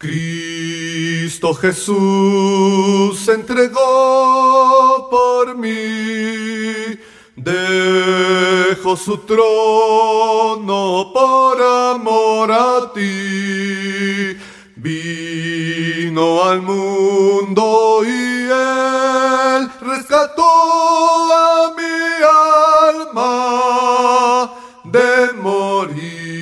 Cristo Jesús se entregó por mí, dejó su trono por amor a ti, vino al mundo y él rescató a mi alma de morir.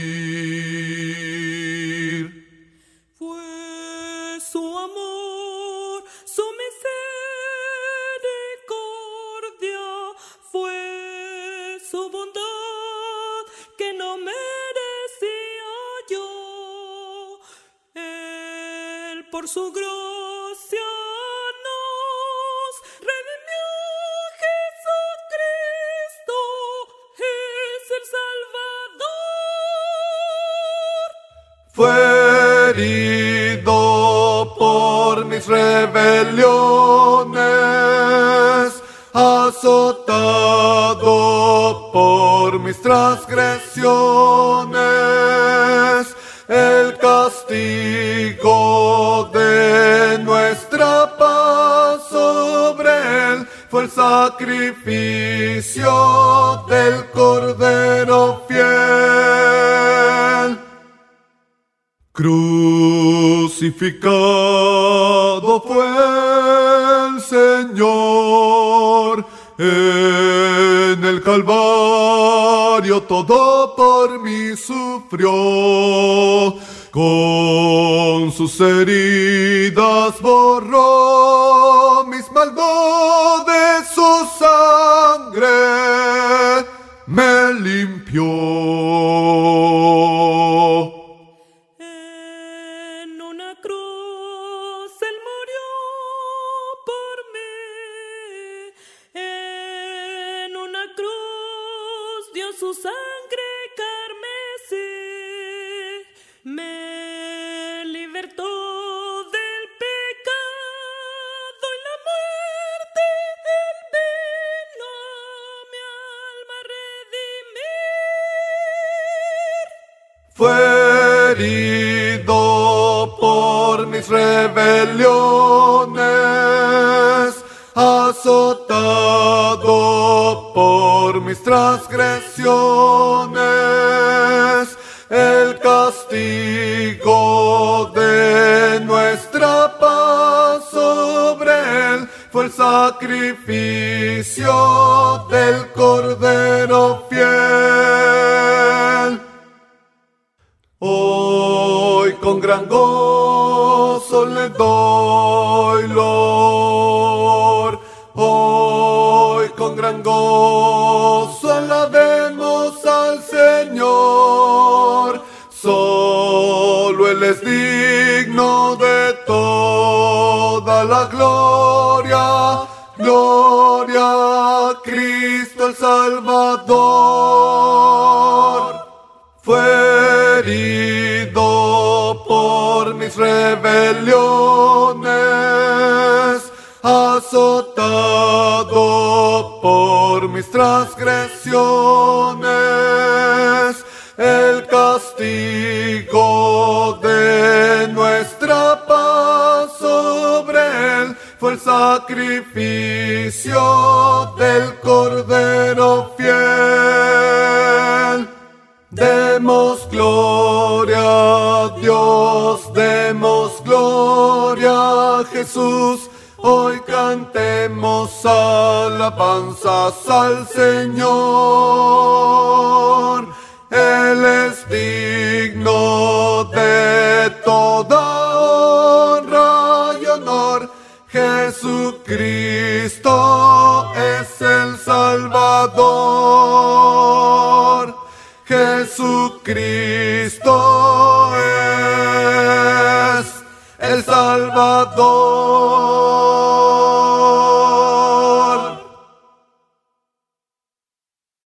Por su gracia nos redimió. Jesucristo es el Salvador. Fue herido por mis rebeliones, azotado por mis transgresiones, castigo de nuestra paz sobre él fue el sacrificio del Cordero fiel. Crucificado fue el Señor en el Calvario, todo por mí sufrió. Con sus heridas borró mis maldades, su sangre me limpió. En una Fue herido por mis rebeliones, azotado por mis transgresiones, el castigo de nuestra paz sobre él fue el sacrificio del Cordero fiel. Con gran gozo le doy Lord. Hoy con gran gozo alabemos al Señor. Solo Él es digno de toda la gloria. Gloria a Cristo el Salvador fue herido mis rebeliones, azotado por mis transgresiones, el castigo de nuestra paz sobre él fue el sacrificio del Cordero fiel. Demos gloria a Dios, gloria Jesús. Hoy cantemos alabanzas al Señor. Él es digno de Salvador.